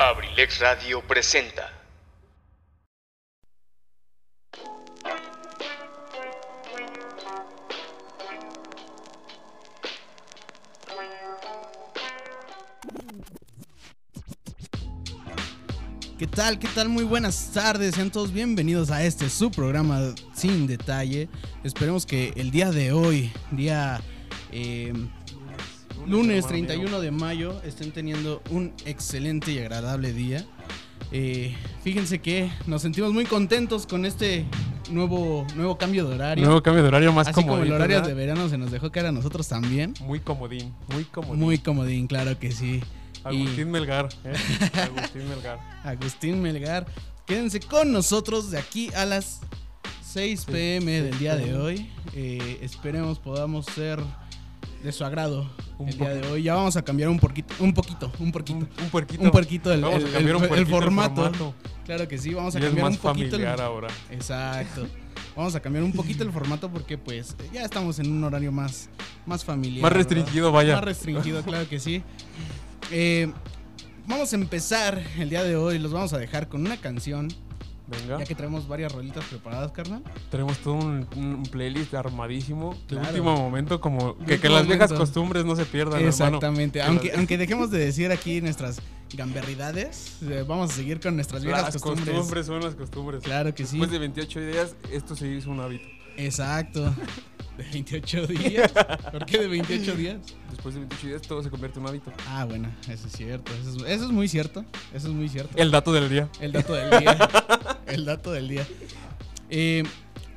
Abrilex Radio presenta. ¿Qué tal? ¿Qué tal? Muy buenas tardes. Sean todos bienvenidos a este su programa sin detalle. Esperemos que el día de hoy, día eh, lunes 31 de mayo, estén teniendo un excelente y agradable día. Eh, fíjense que nos sentimos muy contentos con este nuevo, nuevo cambio de horario. Nuevo cambio de horario más Así como el horario ¿verdad? de verano se nos dejó caer a nosotros también. Muy comodín, muy comodín. Muy comodín, claro que sí. Y- Agustín Melgar, ¿eh? Agustín Melgar. Agustín Melgar. Quédense con nosotros de aquí a las 6 pm del día de hoy. Eh, esperemos podamos ser de su agrado Un el día de hoy. Ya vamos a cambiar un poquito, un poquito, un poquito. Un, un puerquito. Un puerquito el, el- formato. Claro que sí, vamos a Y es cambiar más un poquito. el- familiar ahora. Exacto. Vamos a cambiar un poquito el formato porque pues ya estamos en un horario más, más familiar. Más ¿verdad? restringido, vaya. Más restringido, claro que sí. Eh, vamos a empezar el día de hoy. Los vamos a dejar con una canción. Venga. Ya que traemos varias rolitas preparadas, carnal. Tenemos todo un, un playlist armadísimo. De Claro. último momento, como De que, que las viejas costumbres no se pierdan. Exactamente. Que Aunque, las- aunque dejemos de decir aquí nuestras gamberridades, eh, vamos a seguir con nuestras viejas Las costumbres. costumbres. son las costumbres. Claro que sí. Después de 28 días, esto se hizo un hábito. Exacto. De 28 días. ¿Por qué de 28 días? Después de 28 días, todo se convierte en un hábito. Ah, bueno, eso es cierto. Eso es, eso es muy cierto. Eso es muy cierto. El dato del día. El dato del día. El dato del día. Eh,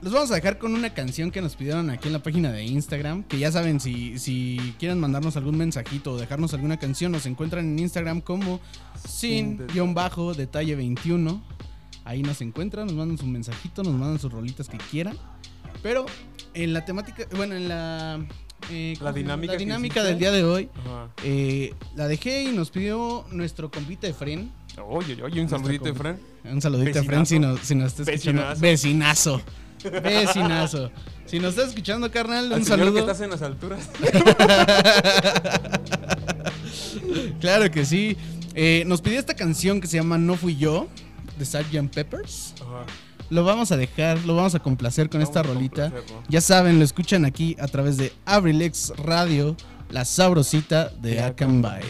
los vamos a dejar con una canción que nos pidieron aquí en la página de Instagram. Que ya saben, si, si quieren mandarnos algún mensajito o dejarnos alguna canción, nos encuentran en Instagram como Sin sin-detalle 21. Ahí nos encuentran, nos mandan su mensajito, nos mandan sus rolitas que quieran. Pero en la temática, bueno, en la, eh, ¿cómo La dinámica la del día de hoy. Eh, la dejé y nos pidió nuestro compita Efren. Oye, oye, un saludito, compa. Efraín. Un saludito a. Fren si nos, si nos está escuchando. Vecinazo. Vecinazo. Si nos está escuchando, carnal, Al un que saludo. estás en las alturas. Claro que sí. Eh, nos pidió esta canción que se llama No Fui Yo, de Sgt. Peppers. Ajá. Lo vamos a dejar, lo vamos a complacer con esta Vamos rolita. Ya saben, lo escuchan aquí a través de Abrilex Radio, la sabrosita de De Akanbay.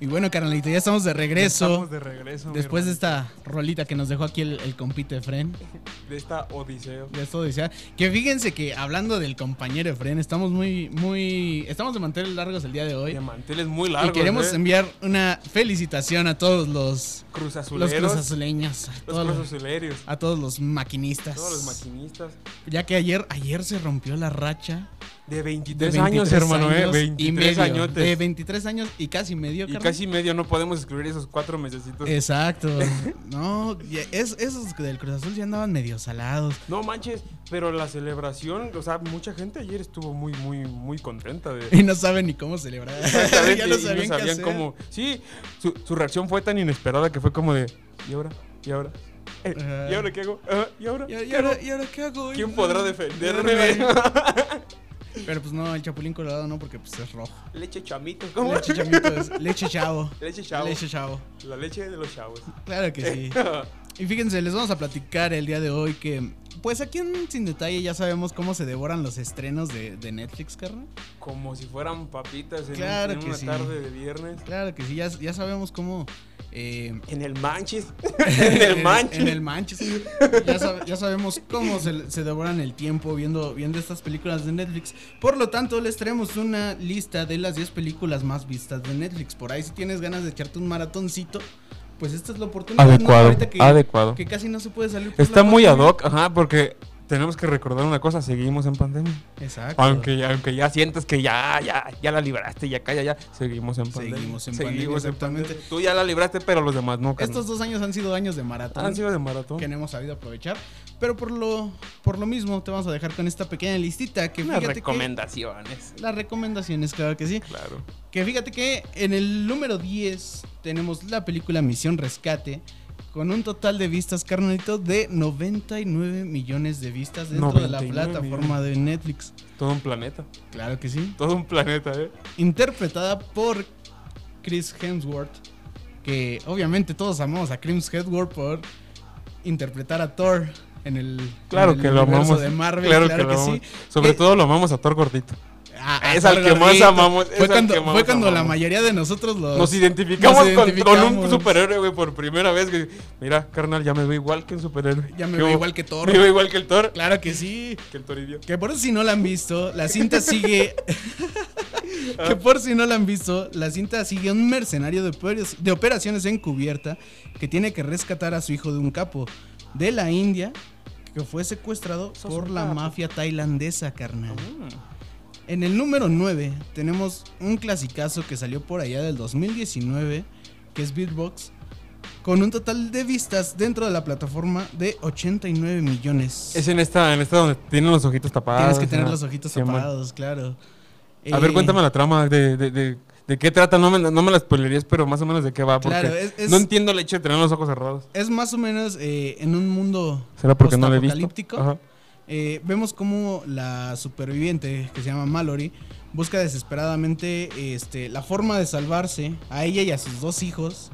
Y bueno, carnalito, ya estamos de regreso. Estamos de regreso. mi Después de esta rolita que nos dejó aquí el, el compite Efren. De esta odiseo. De esto decía. Que fíjense que hablando del compañero Efren, estamos muy, muy. Estamos de mantener largos el día de hoy. De manteles muy largos. y queremos ¿eh? enviar una felicitación a todos los, Cruz los cruzazuleños, a todos los, Cruz Azuleros. a todos los maquinistas. Todos los maquinistas. Ya que ayer, ayer se rompió la racha De de 23, 23 años, hermano, ¿eh? años 23 y medio. añotes. De 23 años y casi medio, Y carnal. casi medio no podemos excluir esos cuatro mesecitos. Exacto. No, es- esos del Cruz Azul ya andaban medio salados. No manches, pero la celebración, o sea, mucha gente ayer estuvo muy, muy, muy contenta de. Y no saben ni cómo celebrar. Ya no y sabían, cómo. Sí, su, su reacción fue tan inesperada que fue como de. ¿Y ahora? ¿Y ahora? Eh. ¿Y ahora qué hago? ¿Y ahora? ¿Y, y ¿Qué hago? ahora, ¿Y ahora qué hago? ¿Quién podrá defenderme? Pero pues no, el Chapulín Colorado no, porque pues es rojo. Leche chamito. ¿Cómo? Leche chamito es leche chavo. Leche chavo. Leche chavo. La leche de los chavos. Claro que sí. Y fíjense, les vamos a platicar el día de hoy que, pues aquí en Sin Detalle ya sabemos cómo se devoran los estrenos de, de Netflix, carnal. Como si fueran papitas en, Claro en que una sí. tarde de viernes. Claro que sí, ya, ya sabemos cómo... eh, En el manches. en el manches. En el Manchester. Ya, sab- ya sabemos cómo se, se devoran el tiempo viendo, viendo estas películas de Netflix. Por lo tanto, les traemos una lista de las 10 películas más vistas de Netflix. Por ahí, si tienes ganas de echarte un maratoncito, pues esta es la oportunidad. Adecuado, que, adecuado. que casi no se puede salir. por Está la muy ad hoc, ajá, porque tenemos que recordar una cosa, seguimos en pandemia. Exacto. Aunque, aunque ya sientas que ya, ya, ya la libraste, ya calla, ya, seguimos en pandemia. Seguimos en pandemia, exactamente. pandemia. Tú ya la libraste, pero los demás no. Estos dos años han sido años de maratón. han sido de maratón. que no hemos sabido aprovechar. Pero por lo, por lo mismo, te vamos a dejar con esta pequeña listita. Que que- recomendaciones. las recomendaciones, claro que sí. Claro. Que fíjate que en el número 10 tenemos la película Misión Rescate. Con un total de vistas, carnalito, de 99 millones de vistas dentro de la 99 plataforma de Netflix. Todo un planeta. Claro que sí. Todo un planeta, ¿eh? Interpretada por Chris Hemsworth. Que obviamente todos amamos a Chris Hemsworth por interpretar a Thor en el, Claro en el que lo amamos. de Marvel. claro, Claro, que, que, lo sí. Sobre Eh, todo lo amamos a Thor gordito. a- a Es al que más amamos, Fue cuando, más fue cuando la mayoría de nosotros los, Nos identificamos, nos con- un superhéroe, güey, por primera vez. Mira, carnal, ya me veo igual que un superhéroe. Ya me ¿Qué veo igual que Thor. Me veo igual que el Thor. Claro que sí. Que el Toribio. Que por si no la han visto, la cinta sigue. que por si no la han visto, la cinta sigue un mercenario de operaciones encubierta que tiene que rescatar a su hijo de un capo de la India que fue secuestrado por la mafia tailandesa, carnal. Mm. En el número 9 tenemos un clasicazo que salió por allá del 2019, que es Beatbox, con un total de vistas dentro de la plataforma de 89 millones. Es en esta, en esta donde tienen los ojitos tapados. Tienes que tener ¿no? los ojitos Sí, man. tapados, claro. A ver, Eh, cuéntame la trama de, de, de, de qué trata. No me, no me la spoilerías, pero más o menos de qué va. Porque Claro, es- es- no entiendo el hecho de tener los ojos cerrados. Es más o menos eh, en un mundo ¿Será porque no. Eh, vemos como la superviviente, que se llama Mallory, busca desesperadamente este, la forma de salvarse a ella y a sus dos hijos.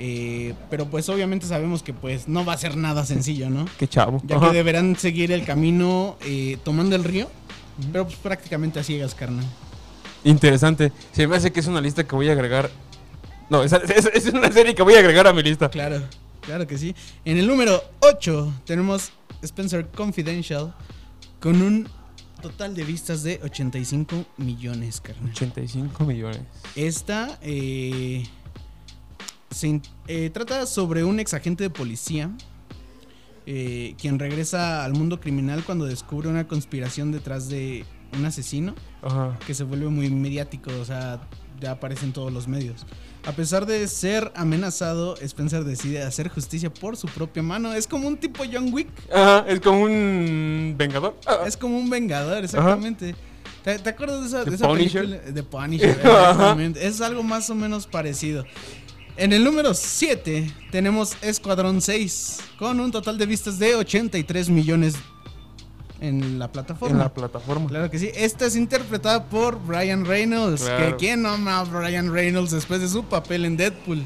eh, pero pues obviamente sabemos que pues no va a ser nada sencillo, ¿no? Qué chavo. Ya Ajá. que deberán seguir el camino eh, tomando el río. Pero pues prácticamente a ciegas, carnal. Interesante. Se me hace que es una lista que voy a agregar. No, es, es una serie que voy a agregar a mi lista. Claro, claro que sí. En el número 8 tenemos Spencer Confidential con un total de vistas de 85 millones, carnal. 85 millones. Esta eh, se eh, trata sobre un ex agente de policía eh, quien regresa al mundo criminal cuando descubre una conspiración detrás de un asesino Ajá. que se vuelve muy mediático, o sea, ya aparece en todos los medios. A pesar de ser amenazado, Spencer decide hacer justicia por su propia mano. Es como un tipo John Wick. Ajá, es como un vengador. Ah, Es como un vengador, exactamente. ¿Te, te acuerdas de esa, The de esa Punisher. película? De Punisher, exactamente. Es algo más o menos parecido. En el número 7 tenemos Escuadrón 6, con un total de vistas de 83 millones en la plataforma. en la plataforma. Claro que sí. Esta es interpretada por Brian Reynolds. Claro. Que quién no ama a Brian Reynolds después de su papel en Deadpool.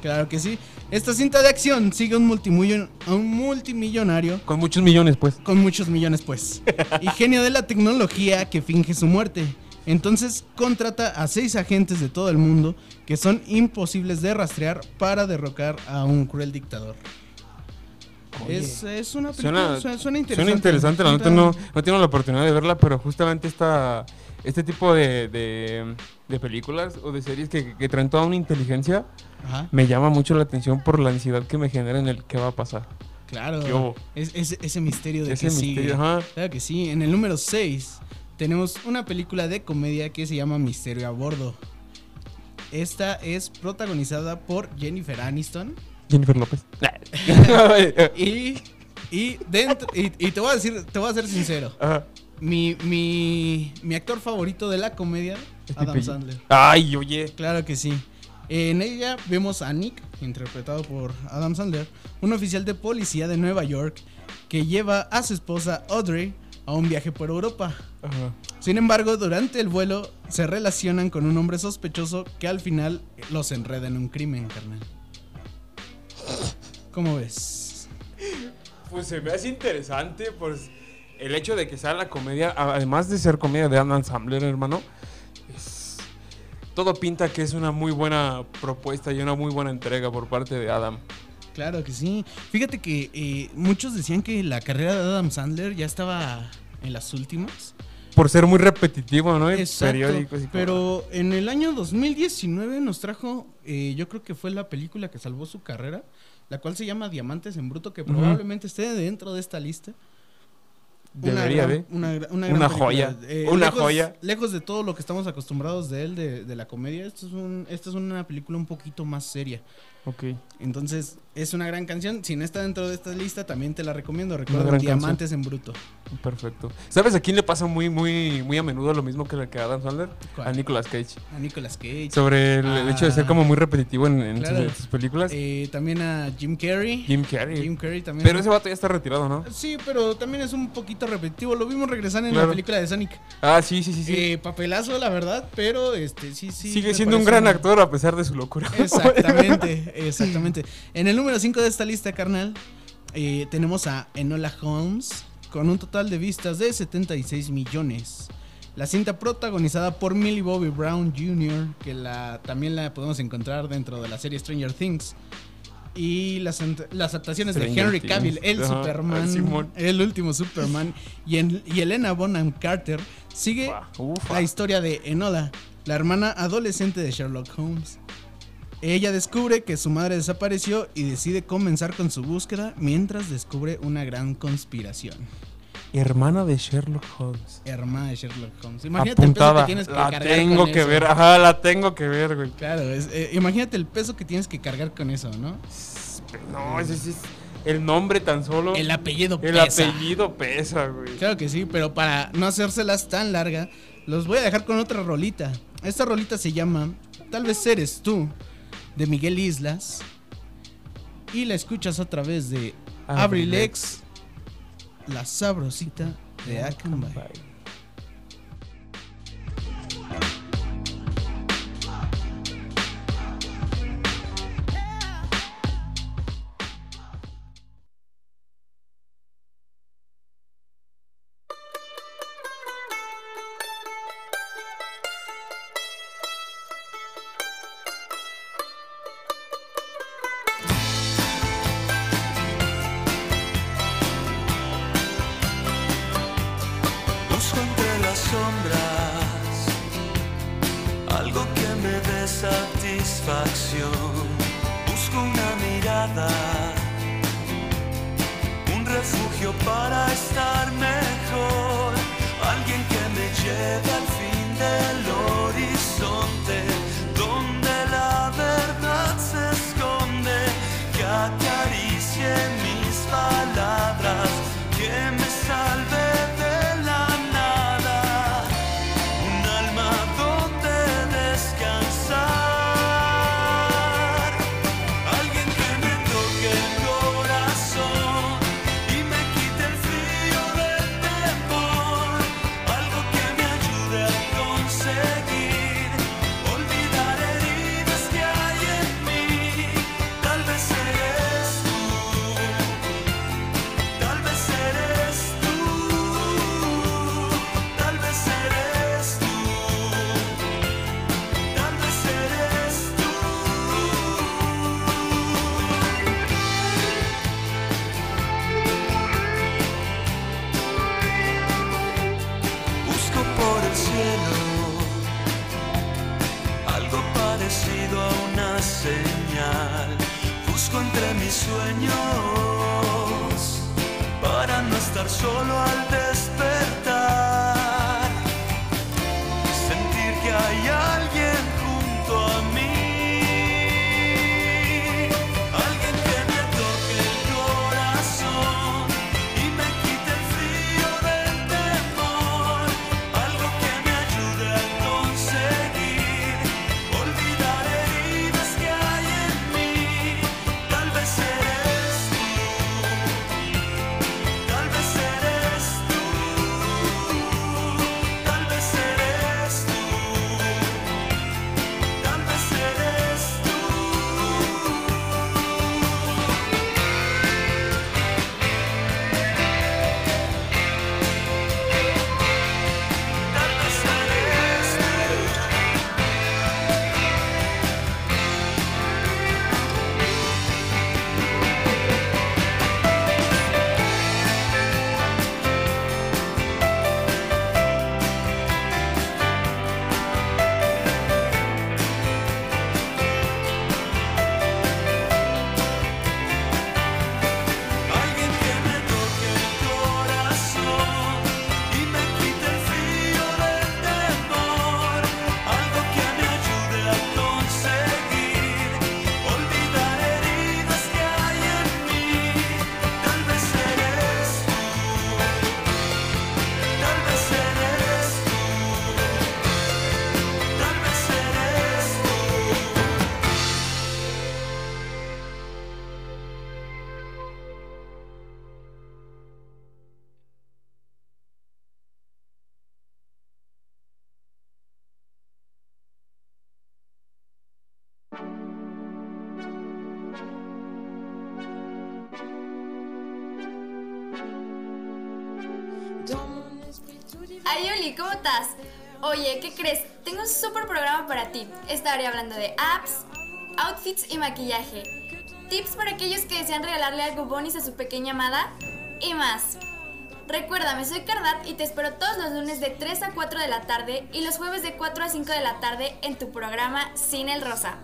Claro que sí. Esta cinta de acción sigue a un, multimillon- un multimillonario Con muchos millones, pues. con muchos millones, pues. Y genio de la tecnología que finge su muerte. Entonces contrata a seis agentes de todo el mundo que son imposibles de rastrear para derrocar a un cruel dictador. Es, es una película, Suena, suena, suena interesante. suena interesante, la neta no, no tengo la oportunidad de verla, pero justamente esta, este tipo de, de, de películas o de series que, que traen toda una inteligencia Ajá, me llama mucho la atención por la ansiedad que me genera en el qué va a pasar. claro. Es, es- ese misterio de Ese que sigue. misterio, ajá. Claro que sí. En el número 6 tenemos una película de comedia que se llama Misterio a Bordo. Esta es protagonizada por Jennifer Aniston. Jennifer López. Y, y, dentro, y, y te voy a decir, te voy a ser sincero. Ajá. Mi, mi, mi actor favorito de la comedia, Es Adam. Sandler. Ay, oye. Claro que sí. En ella vemos a Nick, interpretado por Adam Sandler, un oficial de policía de Nueva York que lleva a su esposa Audrey a un viaje por Europa. Ajá. Sin embargo, durante el vuelo se relacionan con un hombre sospechoso que al final los enreda en un crimen, carnal. ¿Cómo ves? Pues se me hace interesante, pues el hecho de que sea la comedia, además de ser comedia de Adam Sandler, hermano, es- todo pinta que es una muy buena propuesta y una muy buena entrega por parte de Adam. Claro que sí. Fíjate que eh, muchos decían que la carrera de Adam Sandler ya estaba en las últimas. Por ser muy repetitivo, ¿no? Exacto, periódicos y pero en el año 2019 nos trajo, eh, yo creo que fue la película que salvó su carrera, la cual se llama Diamantes en Bruto, que probablemente esté dentro de esta lista. Debería gran- de. Una, una, joya, película. una lejos- joya. Lejos de todo lo que estamos acostumbrados de él, de, de la comedia, esto es un, esta es una película un poquito más seria. Ok. Entonces, es una gran canción. Si no está dentro de esta lista, también te la recomiendo. Recuerda Diamantes en Bruto. Perfecto. ¿Sabes a quién le pasa muy, muy, muy a menudo lo mismo que a Adam Sandler? ¿Cuál? A Nicolas Cage. A Nicolas Cage. Sobre el, hecho de ser Ah. como muy repetitivo en, en Claro. sus, sus películas. Eh, también a Jim Carrey. Jim Carrey. Jim Carrey también. Pero ese vato ya está retirado, ¿no? Sí, pero también es un poquito repetitivo. Lo vimos regresar en Claro. la película de Sonic. Ah, sí, sí, sí. sí. Eh, papelazo, la verdad, pero este sí, sí. Sigue siendo un gran actor a pesar de su locura. Exactamente, exactamente. En el número 5 de esta lista, carnal, eh, tenemos a Enola Holmes con un total de vistas de 76 millones. La cinta protagonizada por Millie Bobby Brown Jr., que la, también la podemos encontrar dentro de la serie Stranger Things. Y las, las actuaciones de Henry Things. Cavill, el Ajá, Superman, el último Superman, y, en- y Elena Bonham Carter sigue ufa. la historia de Enola, la hermana adolescente de Sherlock Holmes. Ella descubre que su madre desapareció y decide comenzar con su búsqueda mientras descubre una gran conspiración. Hermana de Sherlock Holmes. Hermana de Sherlock Holmes. Imagínate Apuntada. el peso que tienes que la cargar tengo con que eso. ver. Ajá, la tengo que ver, güey. Claro, es- eh, imagínate el peso que tienes que cargar con eso, ¿no? No, ese es el nombre tan solo. El apellido el pesa. apellido pesa, güey. Claro que sí, pero para no hacérselas tan larga, los voy a dejar con otra rolita. Esta rolita se llama Tal vez eres tú, de Miguel Islas. Y la escuchas a través de Abrilex, la sabrosita de Akanbay. Satisfacción. Busco una mirada, un refugio para estar mejor. Alguien que me lleve al solo al Ay, Oli, ¿cómo estás? Oye, ¿qué crees? Tengo un súper programa para ti. Estaré hablando de apps, outfits y maquillaje. Tips para aquellos que desean regalarle algo bonis a su pequeña amada y más. Recuérdame, soy Cardat y te espero todos los lunes de 3 a 4 de la tarde y los jueves de 4 a 5 de la tarde en tu programa Sin el Rosa.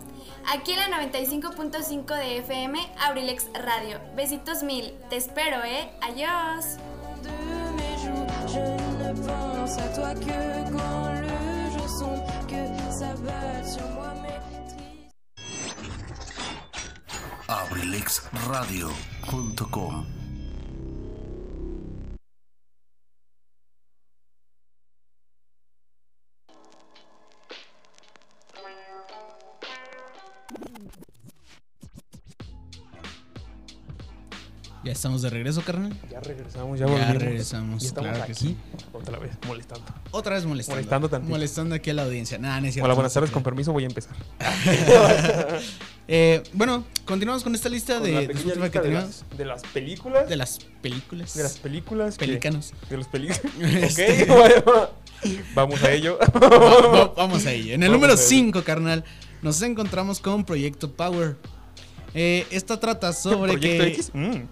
Aquí en la 95.5 de FM, Abrilex Radio. Besitos mil. Te espero, ¿eh? Adiós. de Ya estamos de regreso, carnal. Ya regresamos, ya Ya volvimos. regresamos, Y estamos claro que aquí sí. otra vez molestando. Otra vez molestando. Molestando tantito. Molestando aquí a la audiencia. Nada, no es cierto. Hola, buenas tardes, con permiso voy a empezar. Eh, bueno, continuamos con esta lista Con de, de que de las, de las películas. De las películas. de las películas. que- Pelícanos. De los películas. Este. ok, bueno, vamos a ello. Va- va- vamos a ello. En el Vamos número a ello. 5, carnal, nos encontramos con Proyecto Power. Eh, esta trata sobre que, X. Mm.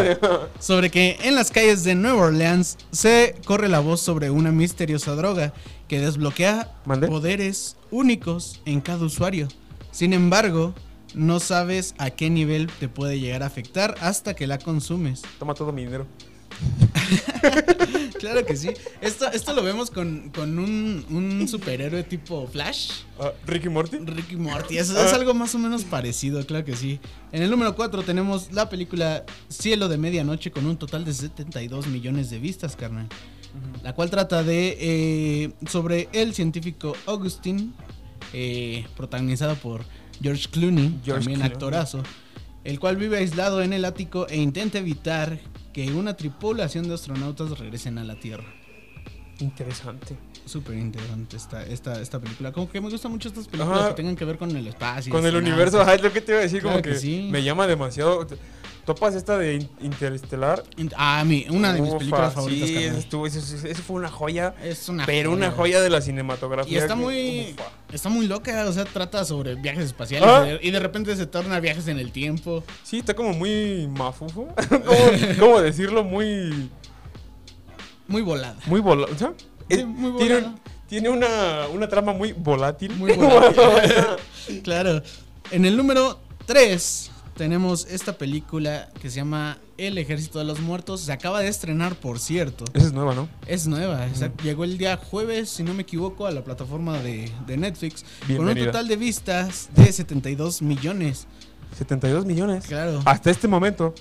sobre que en las calles de Nueva Orleans se corre la voz sobre una misteriosa droga que desbloquea poderes únicos en cada usuario. Sin embargo, no sabes a qué nivel te puede llegar a afectar hasta que la consumes. Toma todo mi dinero. Claro que sí. Esto, esto lo vemos con, con un, un superhéroe tipo Flash. Ah, Ricky Morty. Ricky Morty. Es, es algo más o menos parecido, claro que sí. En el número 4 tenemos la película Cielo de Medianoche con un total de 72 millones de vistas, carnal. La cual trata de eh, sobre el científico Augustine, eh, protagonizado por George Clooney, George también Clooney. actorazo, el cual vive aislado en el ático e intenta evitar que una tripulación de astronautas regresen a la Tierra. Interesante. Súper interesante esta, esta, esta película. Como que me gustan mucho estas películas Ajá. que tengan que ver con el espacio. Con el universo, ajá, es lo que te iba a decir, Claro como que que, sí. me llama demasiado. ¿Topas esta de In- Interestelar? Ah, mi, una de mis Ufa, películas favoritas. Sí, eso, fue una joya. es una pero una joya de la cinematografía. Y está que- muy, ufa. está muy loca, o sea, trata sobre viajes espaciales Ah. y de- repente se torna viajes en el tiempo. Sí, está como muy mafufo. ¿Cómo, cómo decirlo? Muy. Muy volada. Muy volado. ¿sabes? Sí, Eh, muy tiene volado. tiene una, una trama muy volátil. Muy volátil. Claro. En el número 3 tenemos esta película que se llama El Ejército de los Muertos. Se acaba de estrenar, por cierto. Esa es nueva, ¿no? Es nueva, llegó el día jueves, si no me equivoco, a la plataforma de, de Netflix. Con un total de vistas de 72 millones. 72 millones. Claro. Hasta este momento.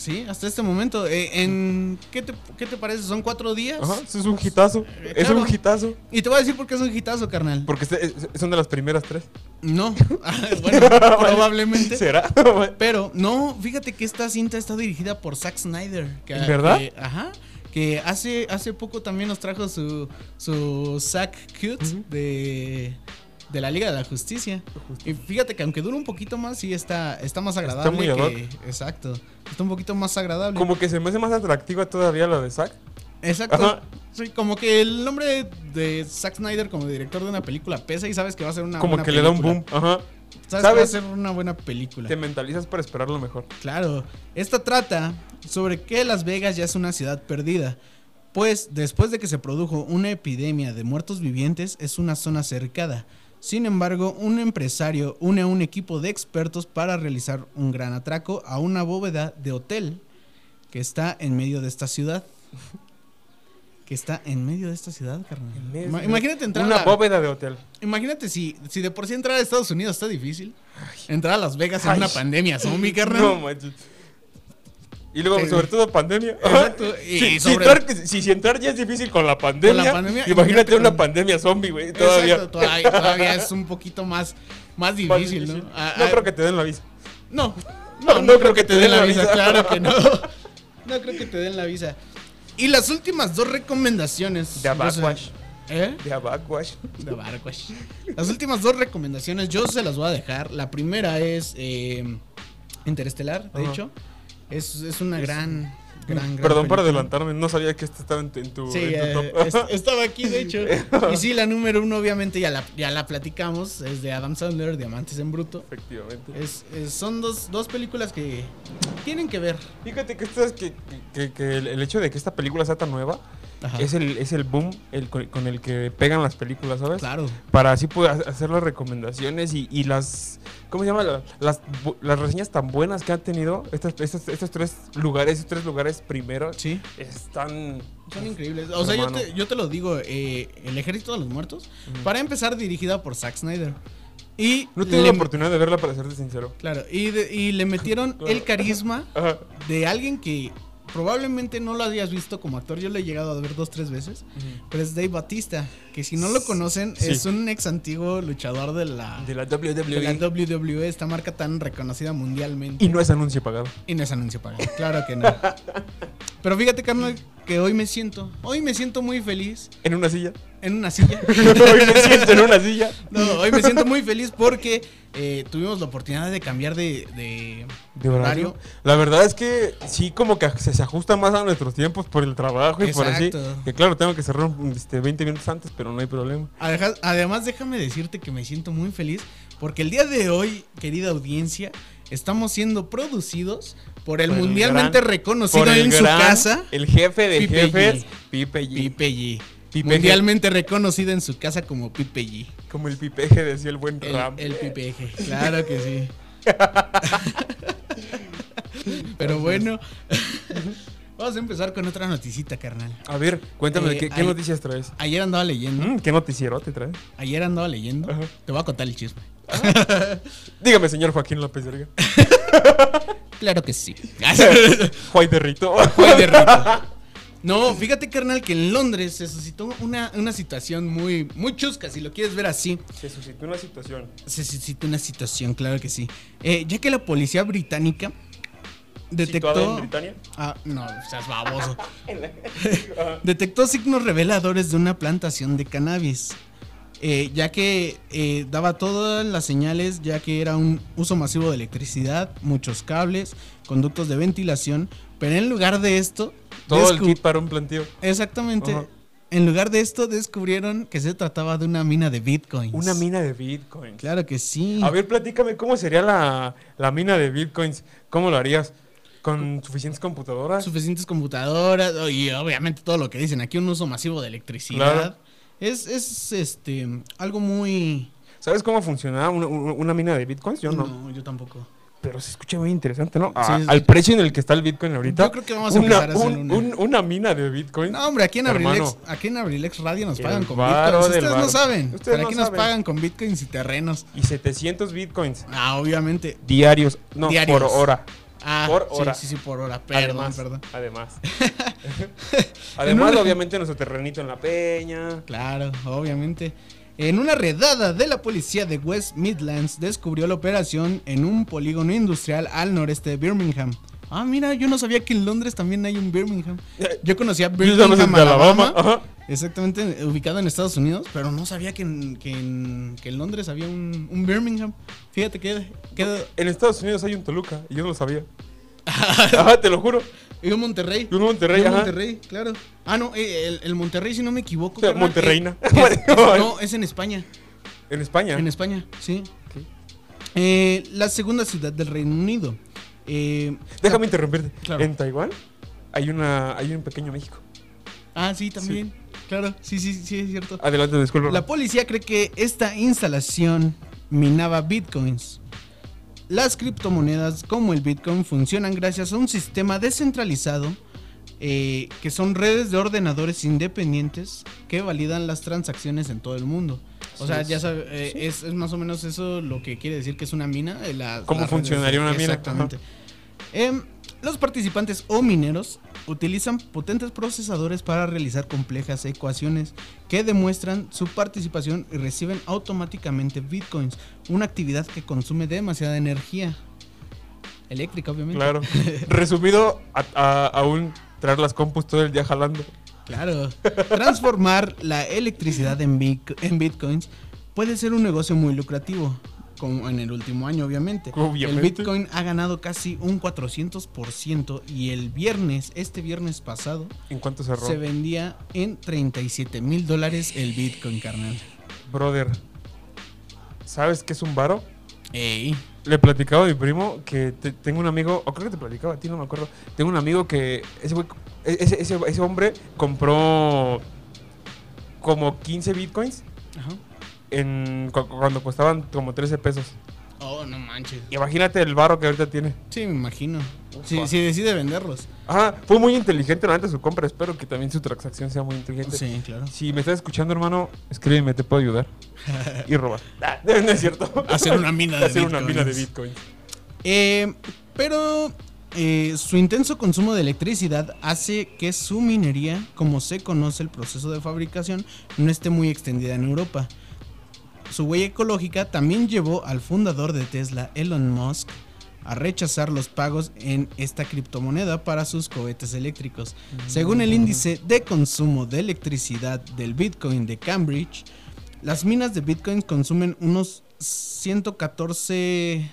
Sí, hasta este momento. Eh, en, ¿qué, te, ¿Qué te parece? ¿Son cuatro días? Ajá, es un hitazo. Es claro. un hitazo. Y te voy a decir por qué es un hitazo, carnal. Porque este- es- son de las primeras tres. No, bueno, probablemente. ¿Será? Pero no, fíjate que esta cinta está dirigida por Zack Snyder. Que, ¿En verdad? que- ajá. Que hace, hace poco también nos trajo su, su Zack Cute de, de la Liga de la Justicia. Y fíjate que aunque dura un poquito más, sí está, está más agradable. muy ad que, exacto. Está un poquito más agradable. Como que se me hace más atractiva todavía la de Zack. Exacto. Ajá. Sí, como que el nombre de Zack Snyder como director de una película pesa y sabes que va a ser una Como buena que le da un película. boom. Ajá. Sabes, que va a ser una buena película. Te mentalizas para esperar lo mejor. Claro, esta trata sobre que Las Vegas ya es una ciudad perdida, pues después de que se produjo una epidemia de muertos vivientes es una zona cercada. Sin embargo, un empresario une a un equipo de expertos para realizar un gran atraco a una bóveda de hotel que está en medio de esta ciudad. Que está en medio de esta ciudad, carnal. Ima- Imagínate entrar Una a la- bóveda de hotel. Imagínate si, si de por sí entrar a Estados Unidos está difícil. Entrar a Las Vegas en una pandemia zombie, carnal. No manches. Y luego, sobre todo, pandemia. Exacto, y Si, si entrar, si, si entrar ya es difícil con la pandemia, pandemia, imagínate una con- pandemia zombie, güey. Todavía. Exacto, todavía, todavía es un poquito más, más Más difícil, ¿no? Ah, No ah, creo que te den la visa. No, No, no creo que te den la visa. Claro que no. No creo que te den la visa. Y las últimas dos recomendaciones. De Abacuash. ¿Eh? De Abacuash. De Abacuash. Las últimas dos recomendaciones yo se las voy a dejar. La primera es eh, Interestelar, de hecho. Es, es una gran, gran, gran Perdón por adelantarme, no sabía que este estaba en, tu- en tu, Sí, en tu eh, top. es- estaba aquí de hecho. Y sí, la número uno obviamente ya la, ya la platicamos. Es de Adam Sandler, Diamantes en Bruto. Efectivamente. Es, es- son dos, dos películas que tienen que ver. Fíjate que, esto es que, que- que el, el hecho de que esta película sea tan nueva Ajá. es el, es el boom el, con, el que pegan las películas, ¿sabes? Claro. Para así poder ha- hacer las recomendaciones y, y las. ¿Cómo se llama? La- Las, las reseñas tan buenas que han tenido estos, estos, estos tres lugares, estos tres lugares primeros, Sí. están. Son increíbles. O sea, yo te, yo te lo digo, eh, El Ejército de los Muertos, para empezar, dirigida por Zack Snyder. Y No tengo la oportunidad de verla, para serte sincero. Claro, y, de- y le metieron el carisma Ajá. de alguien que probablemente no lo hayas visto como actor. Yo lo he llegado a ver dos, tres veces. Pero es Dave Batista, que si no lo conocen, Sí. es un ex antiguo luchador de la, De la de la WWE. WWE, esta marca tan reconocida mundialmente. Y no es anuncio pagado. Y no es anuncio pagado, claro que no. Pero fíjate, carnal, que hoy me siento, hoy me siento muy feliz En una silla. en una silla. Hoy me siento en una silla. No, hoy me siento muy feliz porque eh, tuvimos la oportunidad de cambiar de, de ¿De horario? La verdad es que sí, como que se, ajusta más a nuestros tiempos por el trabajo y por así. Que claro, tengo que cerrar este, 20 minutos antes, pero no hay problema. Además, déjame decirte que me siento muy feliz porque el día de hoy, querida audiencia, estamos siendo producidos por el Por el mundialmente gran- reconocido el en su casa, El jefe de Pipe jefes, G. Pipe G. Pipe G. Pipe mundialmente reconocido en su casa como Pipe G. Como el Pipeje decía el buen El, Ram. el Pipe G. Claro que sí. Pero bueno, vamos a empezar con otra noticita, carnal. A ver, cuéntame, Eh, ¿qué, qué noticias traes? Ayer andaba leyendo. Mm, ¿Qué noticiero te traes? Ayer andaba leyendo. Ajá. Te voy a contar el chisme. Dígame, señor Joaquín López Verga. Claro que sí. Juay de Rito. De. No, fíjate, carnal, que en Londres se suscitó una, una situación muy, muy chusca, si lo quieres ver así. Se suscitó una situación. Se suscitó una situación, claro que sí. Eh, ya que la policía británica detectó. ¿Situada en Britania? Ah, no, seas baboso. detectó signos reveladores de una plantación de cannabis. Eh, ya que eh, daba todas las señales, ya que era un uso masivo de electricidad, muchos cables, conductos de ventilación, pero en lugar de esto, Todo el kit para un planteo. exactamente, en lugar de esto descubrieron que se trataba de una mina de bitcoins. Una mina de bitcoins. Claro que sí. A ver, platícame, ¿cómo sería la, la mina de bitcoins? ¿Cómo lo harías? ¿Con suficientes computadoras? suficientes computadoras y obviamente todo lo que dicen aquí un uso masivo de electricidad Claro. Es, es este algo muy ¿Sabes cómo funcionaba una, mina de bitcoins? Yo no. No, yo tampoco. Pero se escucha muy interesante, ¿no? Sí, A- sí. al precio en el que está el bitcoin ahorita. Yo creo que vamos a una, empezar a hacer un- una. un- una mina de bitcoin. No, hombre, aquí en. Abrilex, aquí en Abrilex Radio nos El pagan con bitcoins. Ustedes no saben. Ustedes pero no aquí nos pagan con bitcoins y terrenos. Y 700 bitcoins Ah, obviamente. diarios. No, Diarios. por hora. Ah, Por hora. Sí, sí, por hora. Perdón, además, perdón. Además. además, obviamente, nuestro terrenito en la peña. Claro, obviamente. En una redada de la policía de West Midlands descubrió la operación en un polígono industrial al noreste de Birmingham. Ah, mira, yo no sabía que en Londres también hay un Birmingham. Yo conocía Yo sé Birmingham, Alabama, Alabama. Ajá. Exactamente ubicado en Estados Unidos, pero no sabía que en, que en, que en Londres había un, un Birmingham. Fíjate que queda En Estados Unidos hay un Toluca y yo no lo sabía. Ajá, te lo juro. y un Monterrey. Y un Monterrey, Y un ajá. Monterrey, claro. Ah, no, eh, el, el Monterrey, si no me equivoco. O sea, carnal, Monterreina. eh, es- es- no, es en España. En España. En España, sí. Eh, la segunda ciudad del Reino Unido. Eh, Déjame interrumpirte. Claro. En Taiwán hay una hay un pequeño México. Ah, sí, también. Claro, sí, sí, sí, es cierto. Adelante, disculpa. La policía cree que esta instalación minaba bitcoins. Las criptomonedas como el bitcoin funcionan gracias a un sistema descentralizado eh, que son redes de ordenadores independientes que validan las transacciones en todo el mundo. O sea, ya sabes, es, es más o menos eso lo que quiere decir que es una mina. eh, la- ¿Cómo funcionaría una mina? Exactamente. Em, los participantes o mineros utilizan potentes procesadores para realizar complejas ecuaciones que demuestran su participación y reciben automáticamente bitcoins, una actividad que consume demasiada energía eléctrica, obviamente. Claro. Resumido, a, traer las compus todo el día jalando. Claro. Transformar la electricidad en bitcoins puede ser un negocio muy lucrativo, como en el último año, obviamente. Obviamente. El bitcoin ha ganado casi un 400% y el viernes, este viernes pasado, ¿En cuánto cerró? se vendía en 37 mil dólares el bitcoin, carnal. Brother, ¿sabes qué es un varo? Ey. Le platicaba a mi primo que te- tengo un amigo, o creo que te platicaba a ti, no me acuerdo. Tengo un amigo que ese, e, ese, ese- ese hombre compró como 15 bitcoins Ajá. En, cu- cuando costaban como 13 pesos. Oh, no manches. Imagínate el varo que ahorita tiene. Sí, me imagino. Si decide venderlos. Ajá, fue muy inteligente durante su compra. Espero que también su transacción sea muy inteligente. Sí, claro. Si me estás escuchando, hermano, escríbeme, te puedo ayudar. y robar. Ah, no es cierto. Hacer una mina de Hacer una mina de bitcoin. Eh, pero eh, su intenso consumo de electricidad hace que su minería, como se conoce el proceso de fabricación, no esté muy extendida en Europa. Su huella ecológica también llevó al fundador de Tesla, Elon Musk, a rechazar los pagos en esta criptomoneda para sus cohetes eléctricos. Según el índice de consumo de electricidad del Bitcoin de Cambridge, las minas de Bitcoin consumen unos 114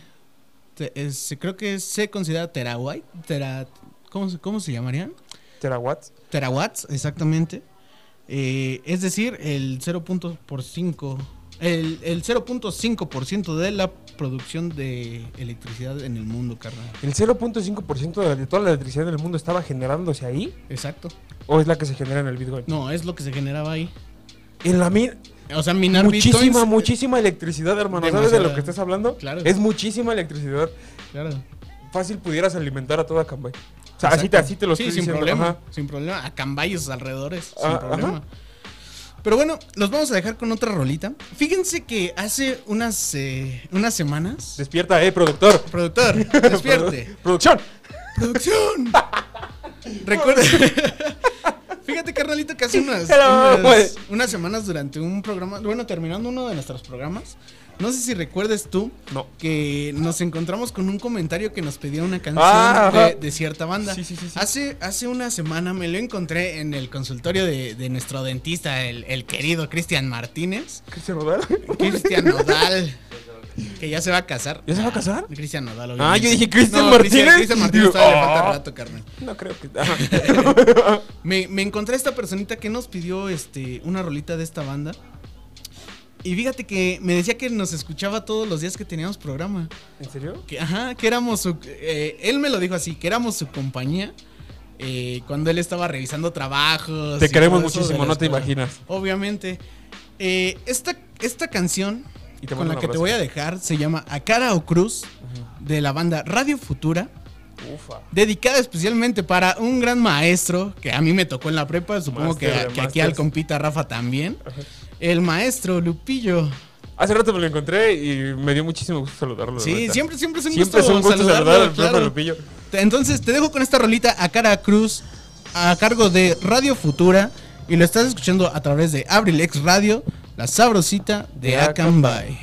te- es- creo que se considera terabyte, tera, ¿cómo, se- ¿cómo se llamarían? Terawatts. Terawatts, exactamente. Eh, es decir, el 0.5 el, el 0.5% de la producción de electricidad en el mundo, carnal. ¿El 0.5% de, de toda la electricidad del mundo estaba generándose ahí? Exacto. ¿O es la que se genera en el Bitcoin? No, es lo que se generaba ahí. En la mina. O sea, minar Muchísima, bitcoins. muchísima electricidad, hermano. ¿Sabes de lo que estás hablando? Claro. Es muchísima electricidad. Claro. Fácil pudieras alimentar a toda Cambay. O sea, así te, así te lo sí, estoy sin diciendo. problema. Ajá. Sin problema. A cambayos alrededores. Ah, sin problema. ajá. Pero bueno, los vamos a dejar con otra rolita. Fíjense que hace unas, eh, unas semanas. Despierta, eh, productor. Productor, despierte. Producción. ¡Producción! Recuerda. Fíjate, carnalito, que hace unas, unas, pues. unas semanas durante un programa, bueno, terminando uno de nuestros programas, no sé si recuerdes tú No. que nos encontramos con un comentario que nos pedía una canción Ah, de, de cierta banda. Sí, sí, sí. Hace, hace una semana me lo encontré en el consultorio de, de nuestro dentista, el, el querido Cristian Martínez. Cristian Nodal. Cristian Nodal. Que ya se va a casar. ¿Ya se va a casar? Cristian Nodal, Ah, obviamente. yo dije Cristian No, Martínez. Cristian, Martínez todavía le Digo, falta ah. rato, carnal. No creo que. Me, me encontré a esta personita que nos pidió este, una rolita de esta banda. Y fíjate que me decía que nos escuchaba todos los días que teníamos programa. ¿En serio? Que, ajá, que éramos su. eh, él me lo dijo así, que éramos su compañía. eh, cuando él estaba revisando trabajos. Te queremos muchísimo, no te imaginas. Obviamente. Eh, esta, esta canción Y con la que te voy a dejar se llama A Cara o Cruz de la banda Radio Futura. Ufa. Dedicada especialmente para un gran maestro que a mí me tocó en la prepa, supongo que, Master que aquí al compita Rafa también. El maestro Lupillo. Hace rato me lo encontré y me dio muchísimo gusto saludarlo. Sí, siempre, siempre es un Siempre gusto, es un gusto saludarlo, saludar al claro. profe Lupillo. Entonces te dejo con esta rolita a cara cruz a cargo de Radio Futura y lo estás escuchando a través de Abril X Radio, la sabrosita de De Acambay.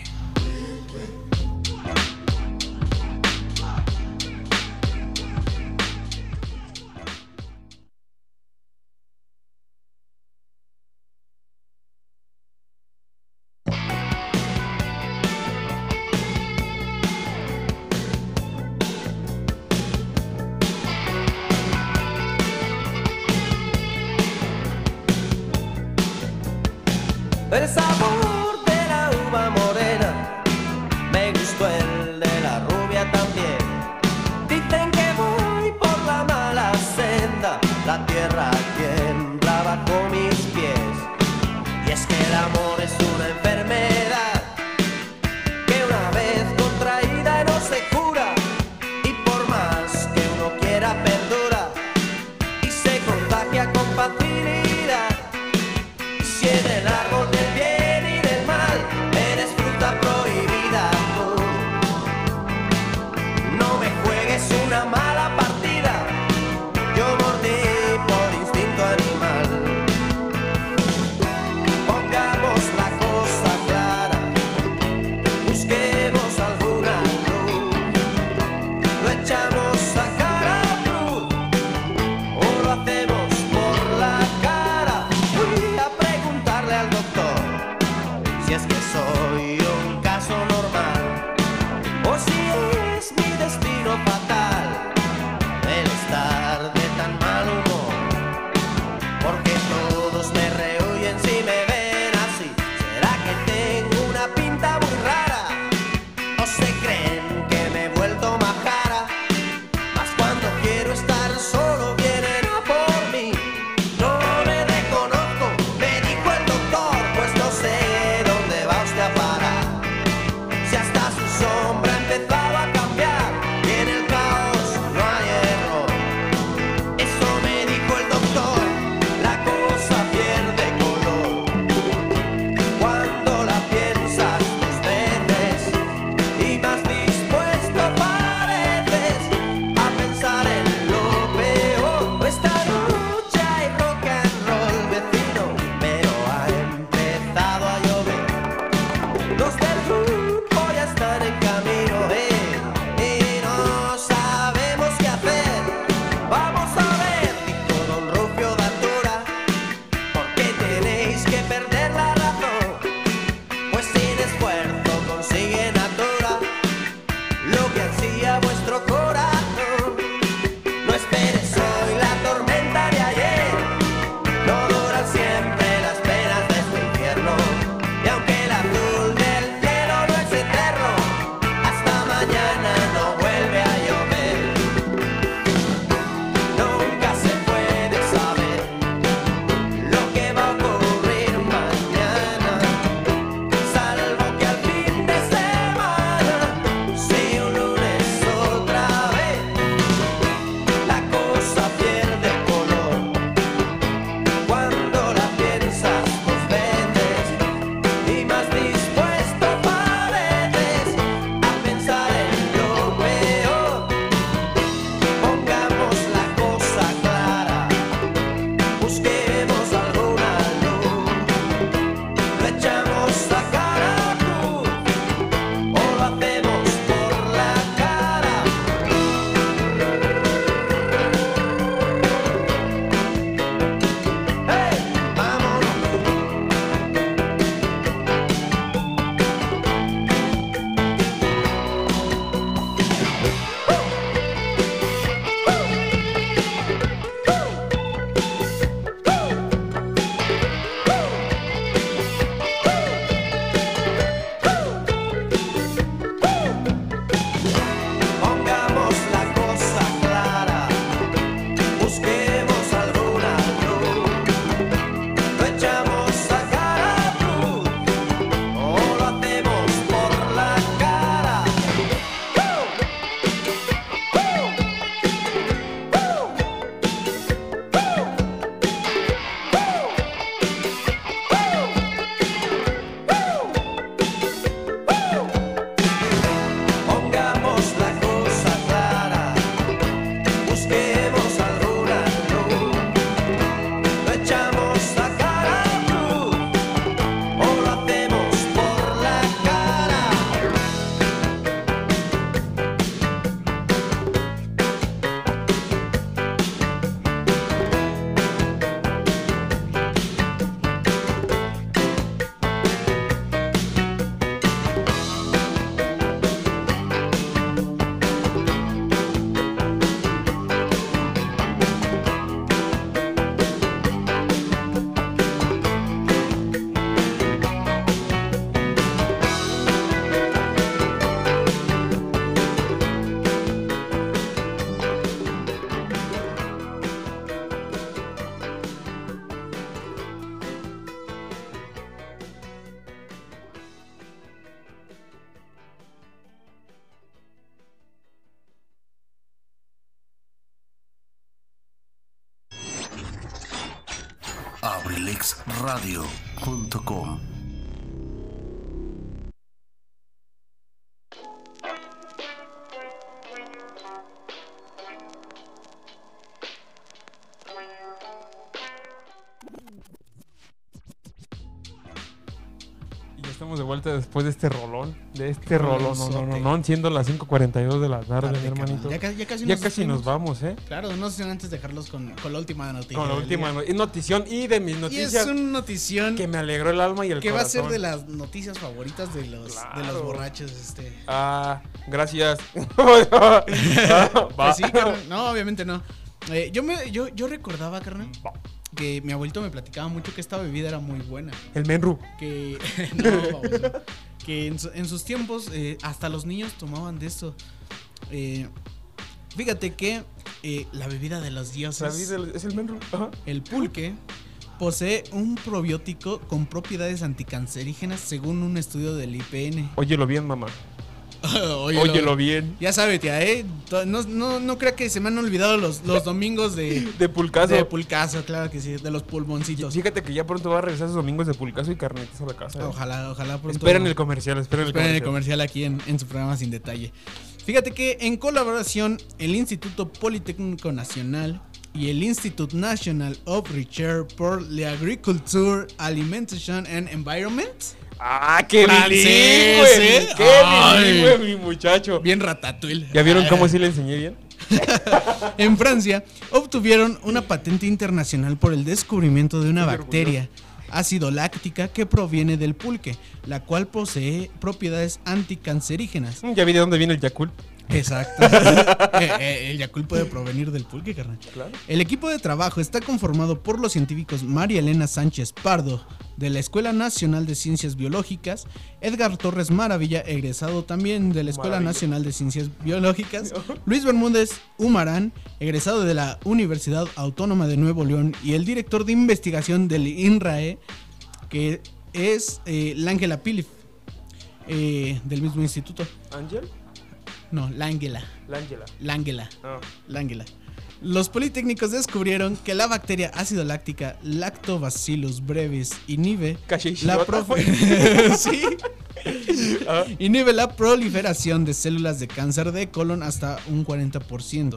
abrilexradio.com. después de este rolón. De este rolón. No, no, no, no. Siendo las 5.42 de la tarde, mi hermanito. Ya, ya casi, Ya nos casi nos vamos, ¿eh? Claro, no sé si antes dejarlos con, con la última noticia. Con la última notición y de mis Y noticias es una notición que me alegró el alma y el que va a ser corazón. de las noticias favoritas de los, de los borrachos. Este. Ah, gracias. Ah. Pues sí, carnal. No, obviamente no. Eh, yo, me, yo, yo recordaba, carnal, que mi abuelito me platicaba mucho que esta bebida era muy buena. El menru. Que, no, que en, su- en sus tiempos eh, hasta los niños tomaban de esto. Eh, fíjate que eh, la bebida de los dioses. El- Es el menru. Ajá. el pulque, posee un probiótico con propiedades anticancerígenas según un estudio del IPN. Óyelo bien, mamá. Óyelo. Óyelo bien. Ya sabe, tía, ¿eh? No, no, no crea que se me han olvidado los, los domingos de, De pulcazo. de pulcazo, claro que sí, de los pulmoncitos. Fíjate que ya pronto va a regresar esos domingos de pulcazo y carnetas a la casa. ¿eh? Ojalá, ojalá pronto. Esperen el comercial, esperen el Esperen el comercial. comercial aquí en, en su programa sin detalle. Fíjate que en colaboración el Instituto Politécnico Nacional y el Institute National of Research for the Agriculture, Alimentation and Environment. Ah, qué Francés, bilingüe. ¿eh? Qué Ay. bilingüe, mi muchacho. Bien ratatouille. ¿Ya vieron cómo sí le enseñé bien? En Francia obtuvieron una patente internacional por el descubrimiento de una bacteria ácido láctica que proviene del pulque, la cual posee propiedades anticancerígenas. Mm, Ya vi de dónde viene el Yakult. Exacto. Eh, eh, el Yakult puede provenir del pulque, carnal. Claro. El equipo de trabajo está conformado por los científicos María Elena Sánchez Pardo, de la Escuela Nacional de Ciencias Biológicas, Edgar Torres Maravilla, egresado también de la Escuela Maravilla. Nacional de Ciencias Biológicas, Luis Bermúdez Humarán, egresado de la Universidad Autónoma de Nuevo León, y el director de investigación del INRAE, que es eh, Lángela Pilif, eh, del mismo instituto. ¿Ángel? No, Lángela. L'Ángela. Lángela. Ah. Lángela. Los politécnicos descubrieron que la bacteria ácido láctica Lactobacillus brevis inhibe la, profe- Sí. Ah. inhibe la proliferación de células de cáncer de colon hasta un 40%.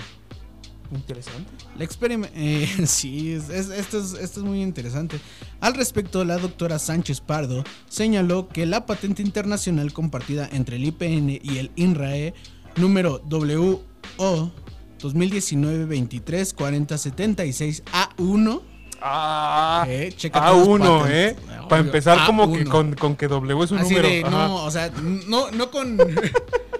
Interesante. La eh, sí, es- es- esto, es, esto es muy interesante. Al respecto, la doctora Sánchez Pardo señaló que la patente internacional compartida entre el IPN y el INRAE, número WO 2019-23-4076 A1, Ah, Eh, chécate los A1, patents. ¿eh? Para empezar, como que A1. con, con que W es un así número. de, no, o sea, no, no con...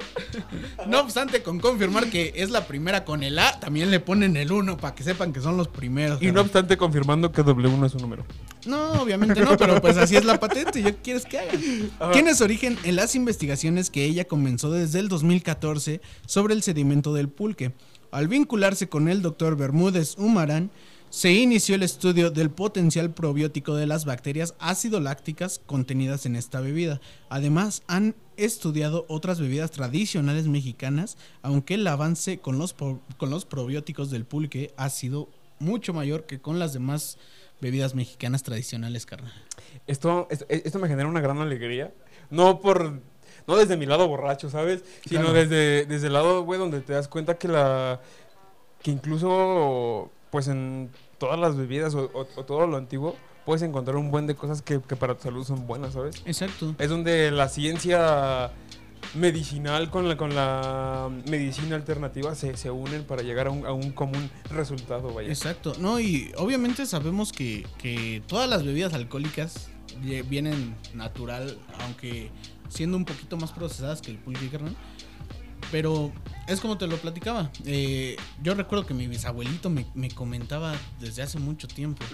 no obstante, con confirmar que es la primera con el A, también le ponen el 1 para que sepan que son los primeros. Y no obstante, confirmando que W no es un número. No, obviamente no, pero pues así es la patente. ¿Yo qué quieres que haga? Tiene su origen en las investigaciones que ella comenzó desde el 2014 sobre el sedimento del pulque. Al vincularse con el doctor Bermúdez Humarán, se inició el estudio del potencial probiótico de las bacterias ácido-lácticas contenidas en esta bebida. Además, han estudiado otras bebidas tradicionales mexicanas, aunque el avance con los, con los probióticos del pulque ha sido mucho mayor que con las demás bebidas mexicanas tradicionales, carnal. Esto, esto, esto me genera una gran alegría. No por. No desde mi lado borracho, ¿sabes? Sino Claro. desde, desde el lado, güey, donde te das cuenta que la. Que incluso. Pues en todas las bebidas o, o- o todo lo antiguo. Puedes encontrar un buen de cosas que, que para tu salud son buenas, ¿sabes? Exacto. Es donde la ciencia medicinal con la, con la medicina alternativa se, se unen para llegar a un, a un común resultado, vaya. Exacto. No, y obviamente sabemos que, que todas las bebidas alcohólicas vie- vienen natural, aunque siendo un poquito más procesadas que el pulque, carnal. Pero es como te lo platicaba. eh, yo recuerdo que mi bisabuelito me, me comentaba desde hace mucho tiempo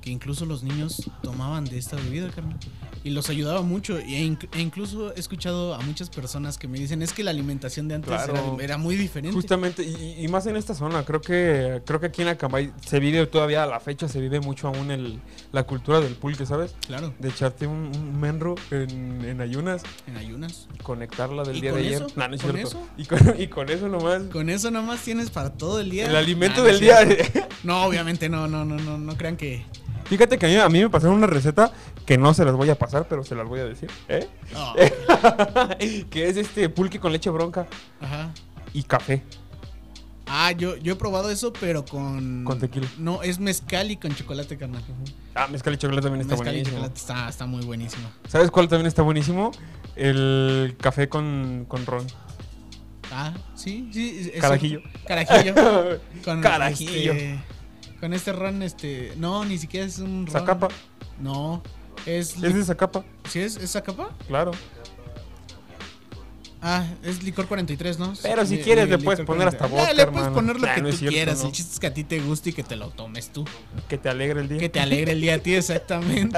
que incluso los niños tomaban de esta bebida, carnal. Y los ayudaba mucho. E, inc- e incluso he escuchado a muchas personas que me dicen es que la alimentación de antes Claro. era, era muy diferente. Justamente, y, y más en esta zona, creo que creo que aquí en Acambay se vive todavía a la fecha, se vive mucho aún el, la cultura del pulque, ¿sabes? Claro, De echarte un, un menro en, en ayunas, en ayunas. conectarla del ¿Y día con de ayer. eso? No, no es ¿Con cierto. eso? Y con, y con eso nomás. Con eso nomás tienes para todo el día. El alimento Nah, del día. No, obviamente no, no, no, no, no crean que, Fíjate que a mí, a mí me pasaron una receta que no se las voy a pasar, pero se las voy a decir. ¿eh? Oh, que es este pulque con leche bronca ajá. y café. Ah, yo, yo he probado eso, pero con. Con tequila. No, es mezcal y con chocolate, carnal. Ah, mezcal y chocolate también está mezcal y buenísimo. chocolate está, está muy buenísimo. ¿Sabes cuál también está buenísimo? El café con, con ron. Ah, sí, sí. eso- Carajillo. Carajillo. Con Carajillo. Este, con este ron, este. No, ni siquiera es un ron. Zacapa. No. Es. Es de Zacapa, ¿Sí es, es Zacapa? claro. Ah, es licor 43, ¿no? Pero si quieres le puedes poner hasta 43. vodka, le puedes hermano. poner lo Nah, que no tú cierto, quieras. no. El chiste es que a ti te guste y que te lo tomes tú. Que te alegre el día. Que te alegre el día a ti, exactamente.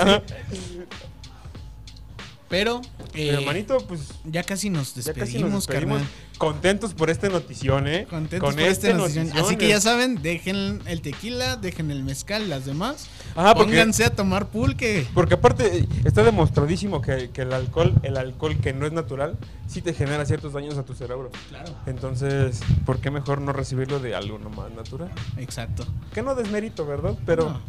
Pero, Pero, eh, hermanito, pues ya casi nos despedimos, casi nos despedimos. carnal. Contentos por esta notición, ¿eh? Contentos Con por este esta notición. Así que ya eh. saben, dejen el tequila, dejen el mezcal, las demás. Ajá, porque- Pónganse a tomar pulque. Porque aparte eh, está demostradísimo que, que el alcohol, el alcohol que no es natural, sí te genera ciertos daños a tu cerebro. Claro. Entonces, ¿por qué mejor no recibirlo de algo más natural? Exacto. Que no desmerito, ¿verdad? Pero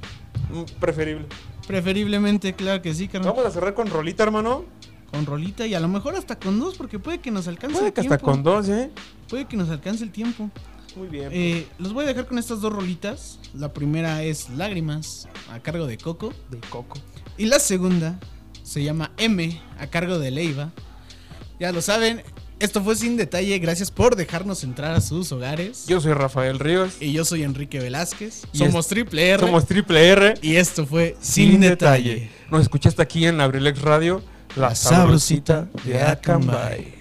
No. mm, preferible. Preferiblemente, claro que sí, carnal. Vamos a cerrar con rolita, hermano. Con rolita y a lo mejor hasta con dos, porque puede que nos alcance Puede el que hasta tiempo. con dos, ¿eh? Puede que nos alcance el tiempo. Muy bien. Eh, los voy a dejar con estas dos rolitas. La primera es Lágrimas, a cargo de Coco. de coco. Y la segunda se llama M, a cargo de Leiva. Ya lo saben, esto fue sin detalle. Gracias por dejarnos entrar a sus hogares. Yo soy Rafael Ríos. y yo soy Enrique Velázquez. Y Somos es- Triple R. Somos Triple R. Y esto fue Sin, detalle. Nos escuchaste aquí en Abrilex Radio, La, La sabrosita sabrosita de de Acambay.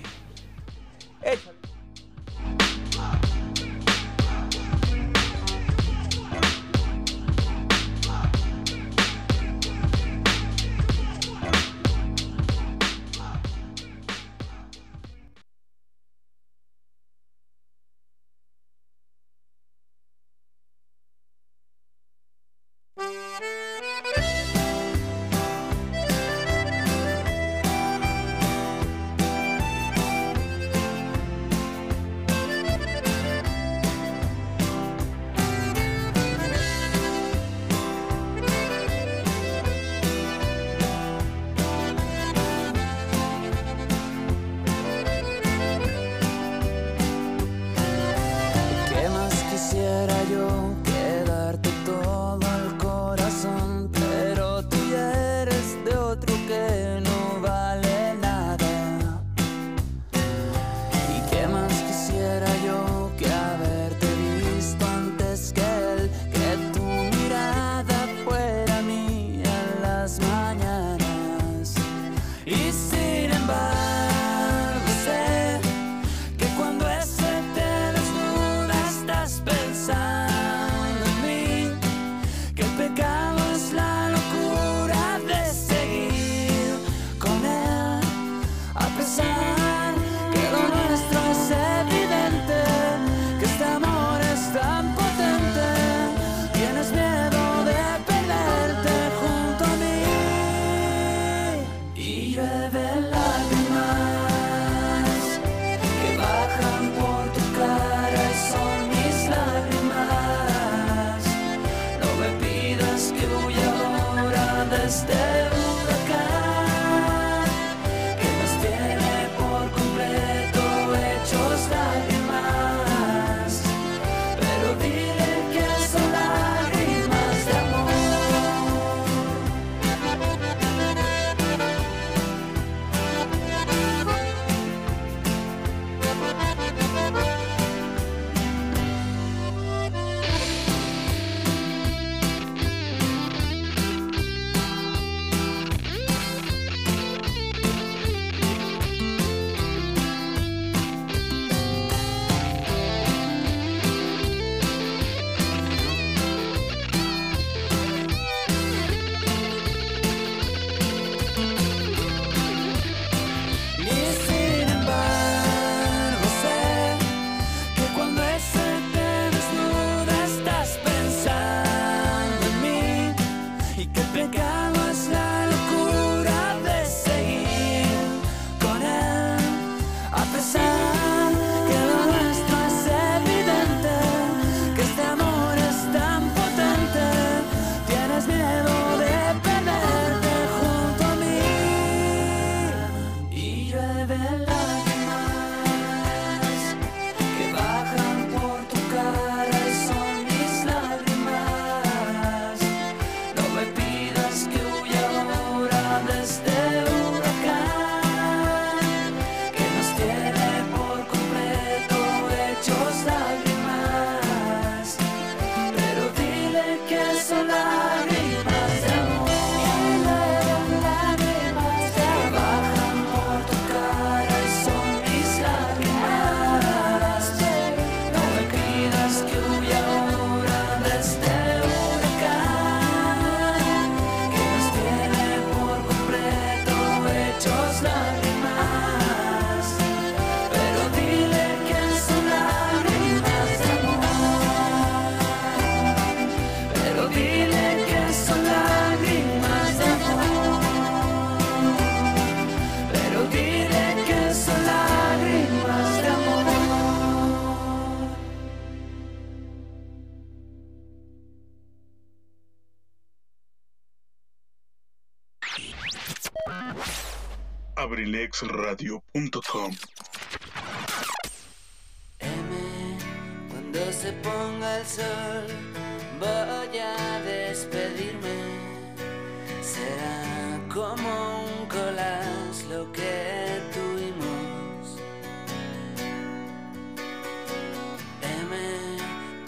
con colas lo que tuvimos.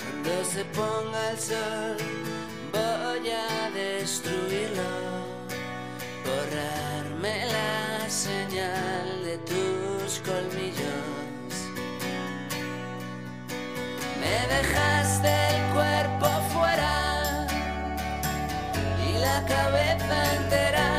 Cuando se ponga el sol, voy a destruirlo, borrarme la señal de tus colmillos. Me dejaste el cuerpo fuera y la cabeza entera.